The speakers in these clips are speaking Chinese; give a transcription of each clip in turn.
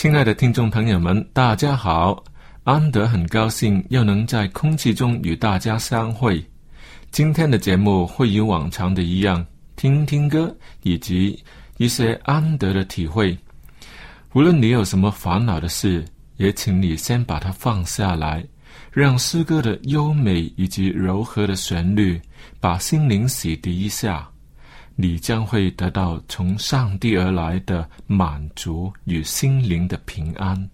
亲爱的听众朋友们，大家好！安德很高兴又能在空气中与大家相会。今天的节目会与往常的一样，听听歌以及一些安德的体会。无论你有什么烦恼的事，也请你先把它放下来，让诗歌的优美以及柔和的旋律把心灵洗涤一下。你将会得到从上帝而来的满足与心灵的平安。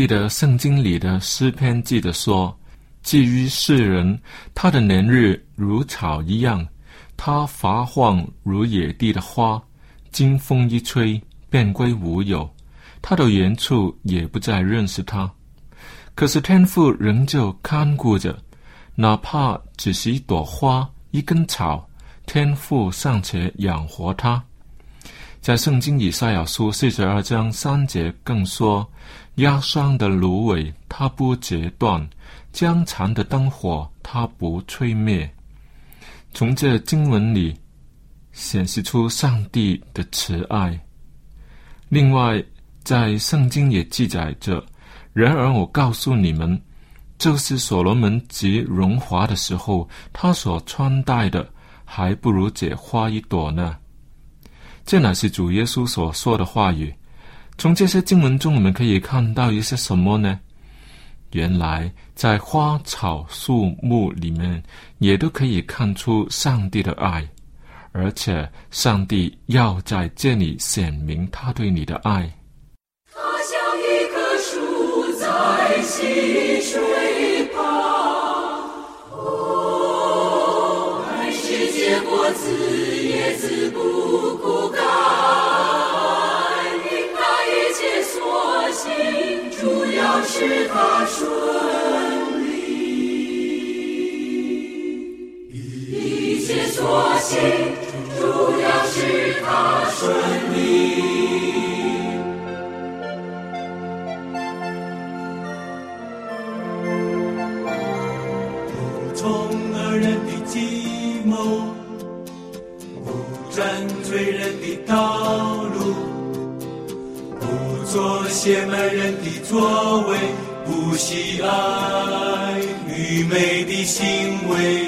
记得圣经里的诗篇记得说：“至于世人，他的年日如草一样，他发黄如野地的花，经风一吹，便归无有。他的原处也不再认识他。可是天父仍旧看顾着，哪怕只是一朵花、一根草，天父尚且养活他。”在圣经以赛亚书四十二章三节更说：“压伤的芦苇，它不截断；将残的灯火，它不吹灭。”从这经文里显示出上帝的慈爱。另外，在圣经也记载着：“然而我告诉你们，就是所罗门极荣华的时候，他所穿戴的，还不如这花一朵呢。”这乃是主耶稣所说的话语。从这些经文中，我们可以看到一些什么呢？原来，在花草树木里面，也都可以看出上帝的爱，而且上帝要在这里显明他对你的爱。他像一棵树在溪水旁，哦，还是结果子叶子不枯干。因他一切所行，主要是他顺利。一切所行，主要是他顺利。做亵慢人的作为，不喜爱愚昧的行为。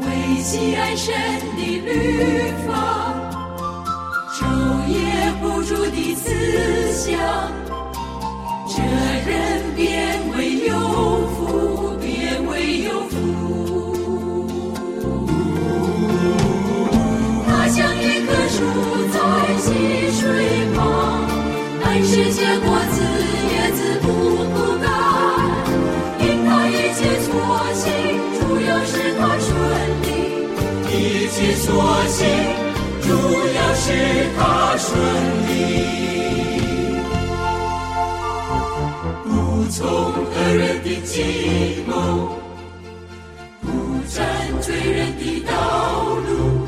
为喜爱神的律法，昼夜不住的思想，按时结果子，叶子不枯干。因他一切所行，主要是他顺利。一切所行，主要是他顺利。不从恶人的计谋，不占罪人的道路，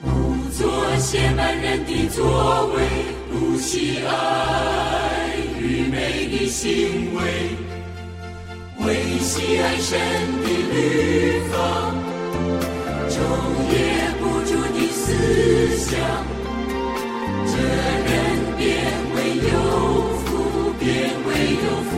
不做亵慢人的作为，不惜爱愚昧的行为，为喜爱神的律法，昼夜不住的思想，这人变为有福，变为有福。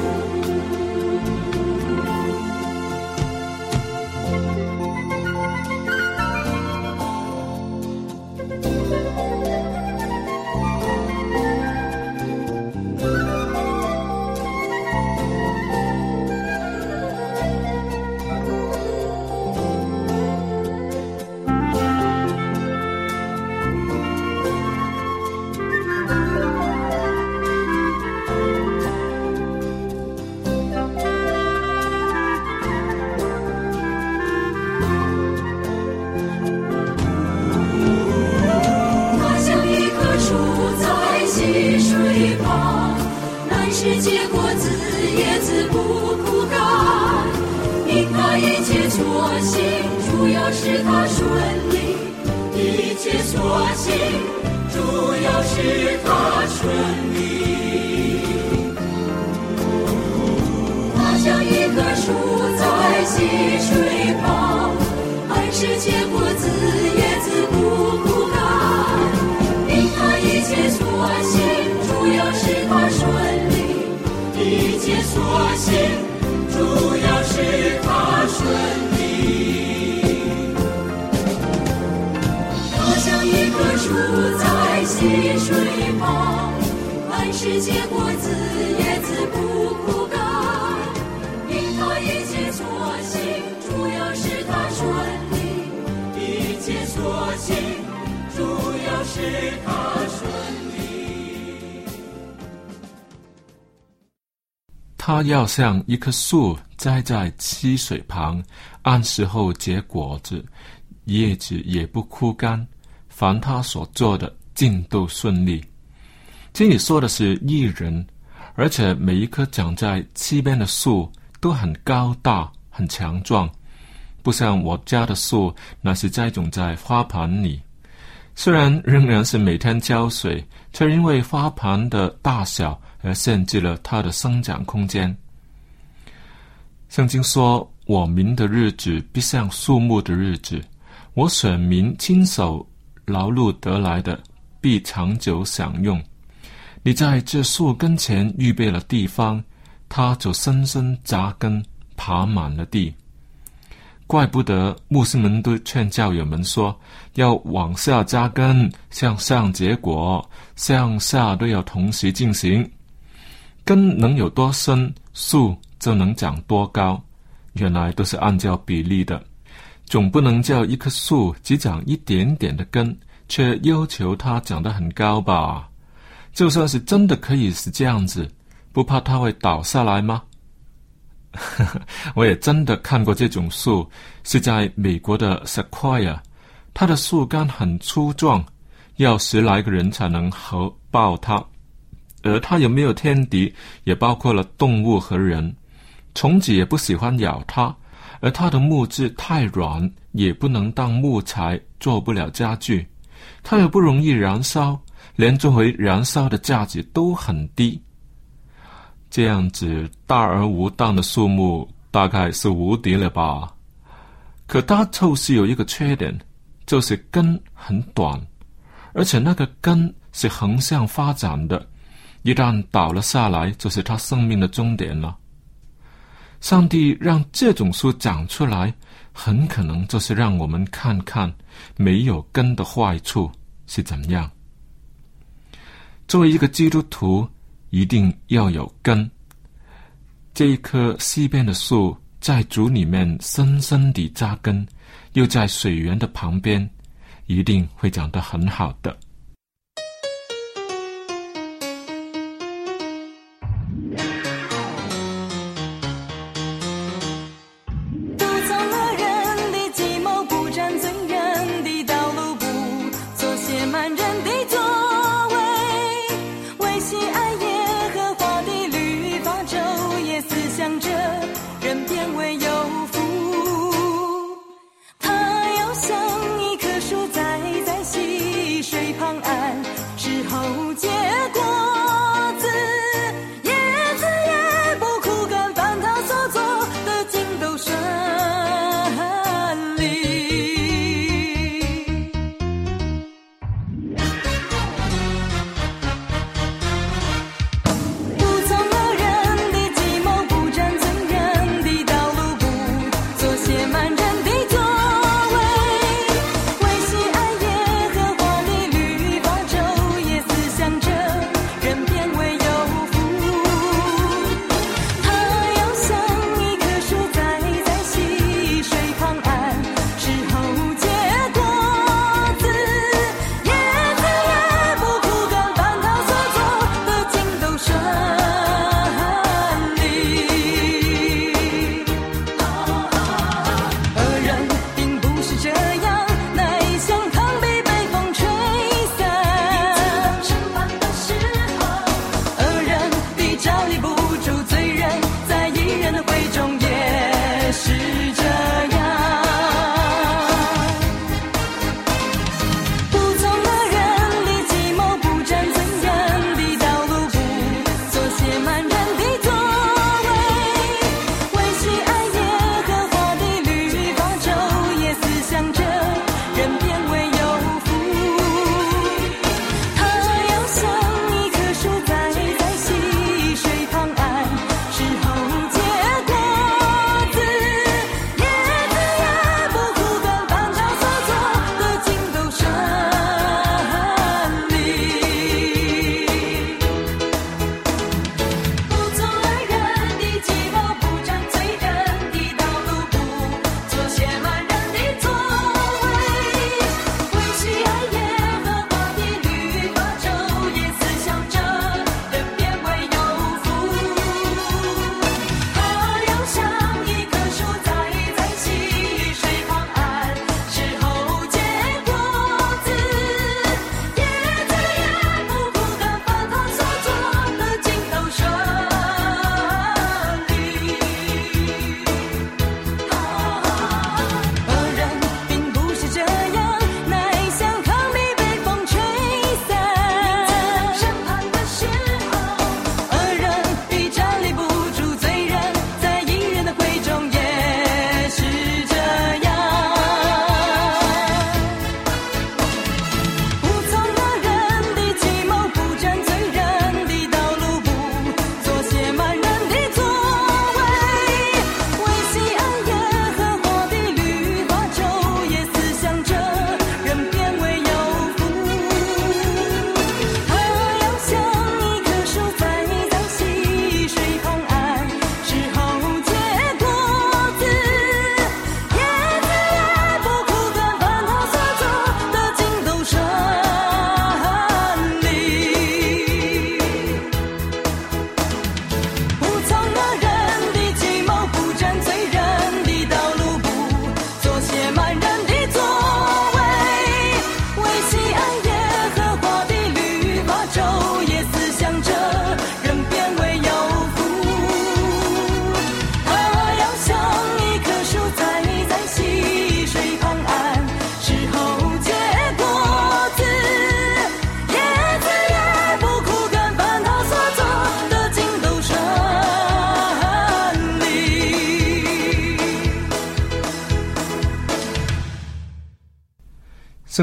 水旁，按时结果子，叶子不枯干。因它一切所行，主要是它顺利。一切所行，主要是它顺利。他要像一棵树栽在溪水旁，按时候结果子，叶子也不枯干。凡他所做的，尽都顺利。这里说的是艺人，而且每一棵长在溪边的树都很高大、很强壮，不像我家的树，那是栽种在花盆里。虽然仍然是每天浇水，却因为花盆的大小而限制了它的生长空间。圣经说：“我民的日子必像树木的日子，我选民亲手劳碌得来的，必长久享用。你在这树根前预备了地方，它就深深扎根，爬满了地。”怪不得牧师们都劝教友们说，要往下扎根，向上结果，向下都要同时进行。根能有多深，树就能长多高。原来都是按照比例的，总不能叫一棵树只长一点点的根，却要求它长得很高吧？就算是真的可以是这样子，不怕它会倒下来吗？我也真的看过这种树，是在美国的 Sequoia，它的树干很粗壮，要十来个人才能合抱它。而它有没有天敌，也包括了动物和人，虫子也不喜欢咬它。而它的木质太软，也不能当木材，做不了家具。它又不容易燃烧，连作为燃烧的价值都很低。这样子大而无当的树木大概是无敌了吧？可它就是有一个缺点，就是根很短，而且那个根是横向发展的，一旦倒了下来，就是它生命的终点了。上帝让这种树长出来，很可能就是让我们看看没有根的坏处是怎样。作为一个基督徒。一定要有根。这一棵西边的树在竹里面深深地扎根，又在水源的旁边，一定会长得很好的。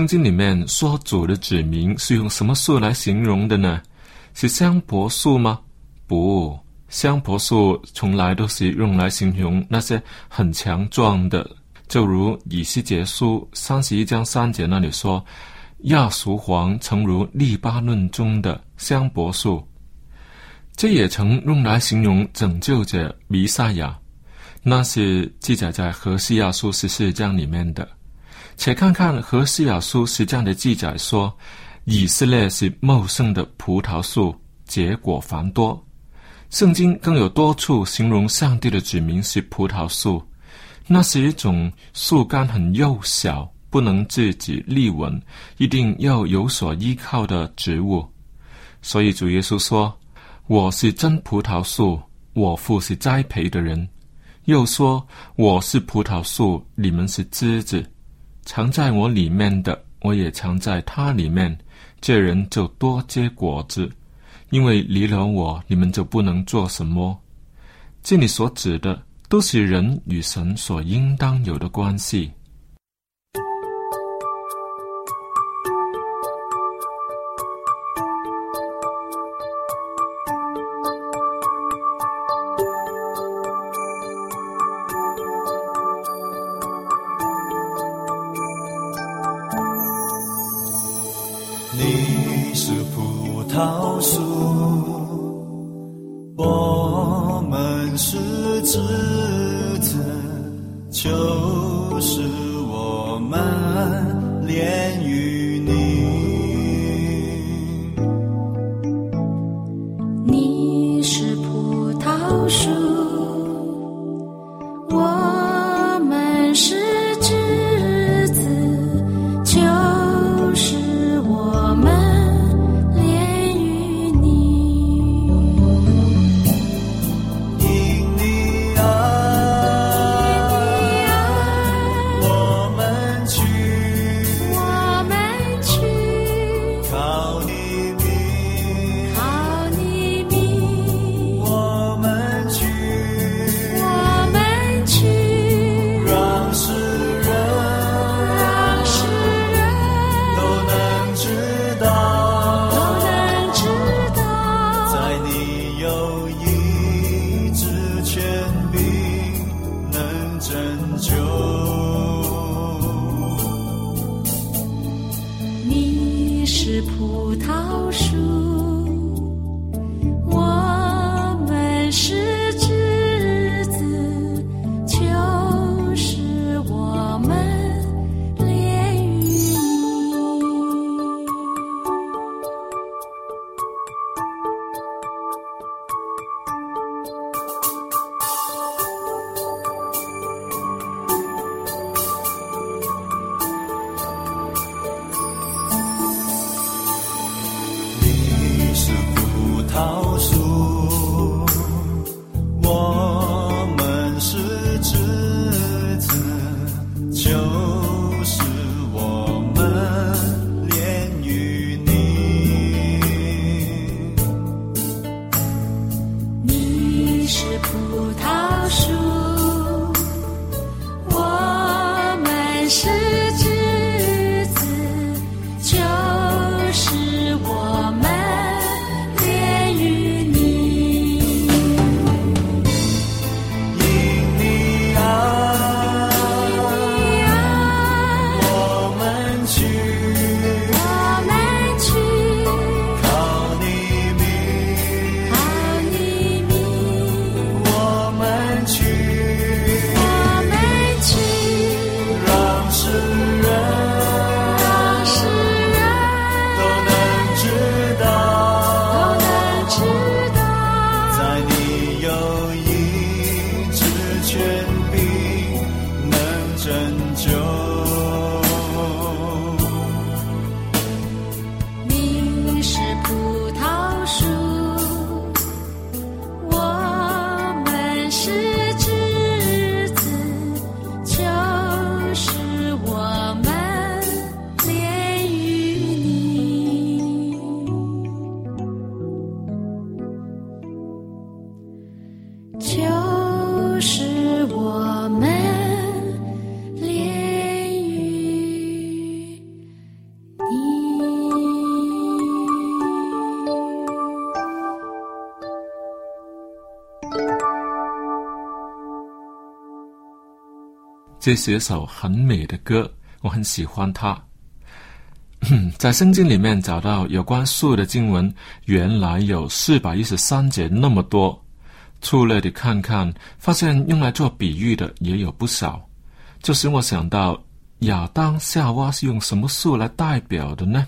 圣经里面说主的指名是用什么树来形容的呢？是香柏树吗？不，香柏树从来都是用来形容那些很强壮的，就如以西结书三十一章三节那里说：“亚熟黄诚如利巴嫩中的香柏树。”这也曾用来形容拯救者弥赛亚，那是记载在何西亚书十四章里面的。且看看何西雅书十章的记载说，以色列是茂盛的葡萄树，结果繁多。圣经更有多处形容上帝的子民是葡萄树，那是一种树干很幼小，不能自己立稳，一定要有所依靠的植物。所以主耶稣说。我是真葡萄树，我父是栽培的人。又说我是葡萄树，你们是枝子，藏在我里面的，我也藏在他里面。这人就多结果子，因为离了我，你们就不能做什么。这里所指的，都是人与神所应当有的关系。不说是葡萄树。这是一首很美的歌，我很喜欢它。在圣经里面找到有关树的经文，原来有四百一十三节那么多。粗略的看看，发现用来做比喻的也有不少。这使我想到亚当夏娃是用什么树来代表的呢？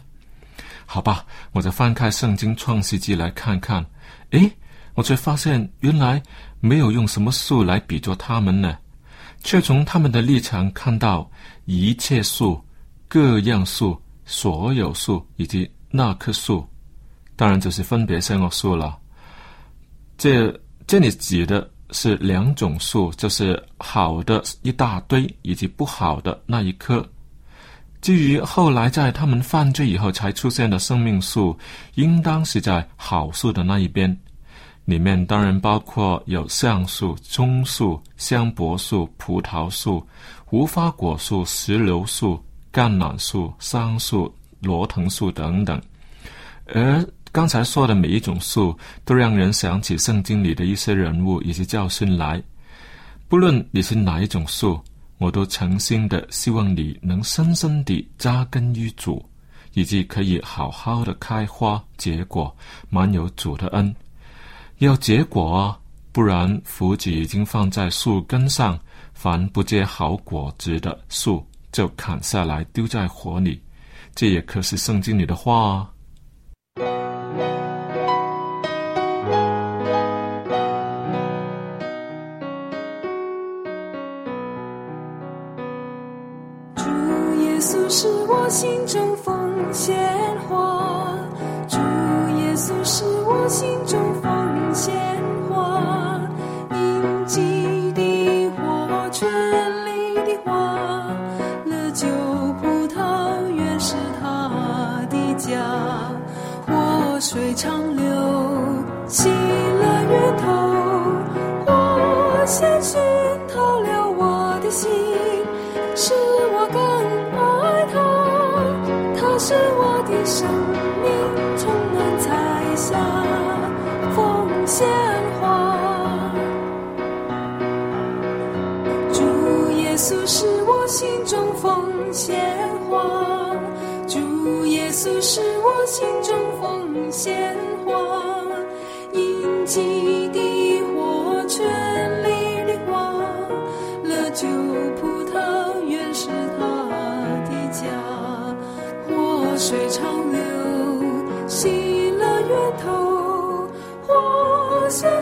好吧，我再翻开圣经创世纪来看看。诶，我却发现原来没有用什么树来比作他们呢。却从他们的立场看到一切树、各样树、所有树以及那棵树，当然就是分别生恶树了。这这里指的是两种树，就是好的一大堆以及不好的那一棵。至于后来在他们犯罪以后才出现的生命树，应当是在好树的那一边。里面当然包括有橡树、棕树、香柏树、葡萄树、无花果树、石榴树、橄榄树、桑树、罗藤树等等。而刚才说的每一种树，都让人想起圣经里的一些人物以及教训来。不论你是哪一种树，我都诚心的希望你能深深地扎根于主，以及可以好好的开花结果，满有主的恩。要结果啊，不然福子已经放在树根上，凡不结好果子的树就砍下来丢在火里。这也可是圣经里的话啊。主耶稣是我心中奉献花，主耶稣是我心中鲜花，殷切的火，绚丽的花，勒久葡萄园是它的家，活水长流。心中奉献花，印记的火，全力的花，乐酒葡萄原是他的家，活水长流，喜乐源头。花香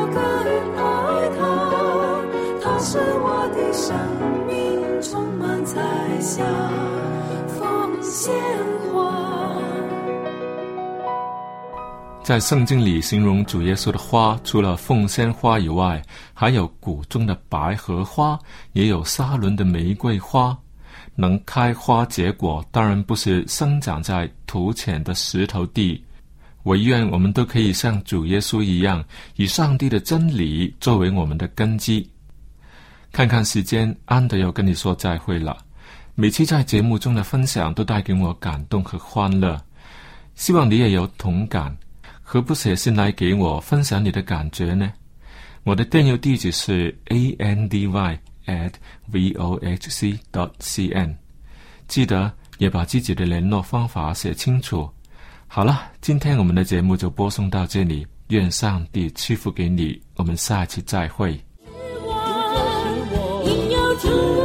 生命，充满彩霞，放鲜花。在圣经里形容主耶稣的花，除了凤仙花以外，还有谷中的百合花，也有沙伦的玫瑰花。能开花结果，当然不是生长在土浅的石头地。唯愿我们都可以像主耶稣一样，以上帝的真理作为我们的根基。看看时间，安德要跟你说再会了。每期在节目中的分享都带给我感动和欢乐，希望你也有同感。何不写信来给我分享你的感觉呢？我的电邮地址是 a n d y at v o h c dot c n，记得也把自己的联络方法写清楚。好了，今天我们的节目就播送到这里，愿上帝赐福给你，我们下期再会。应有主。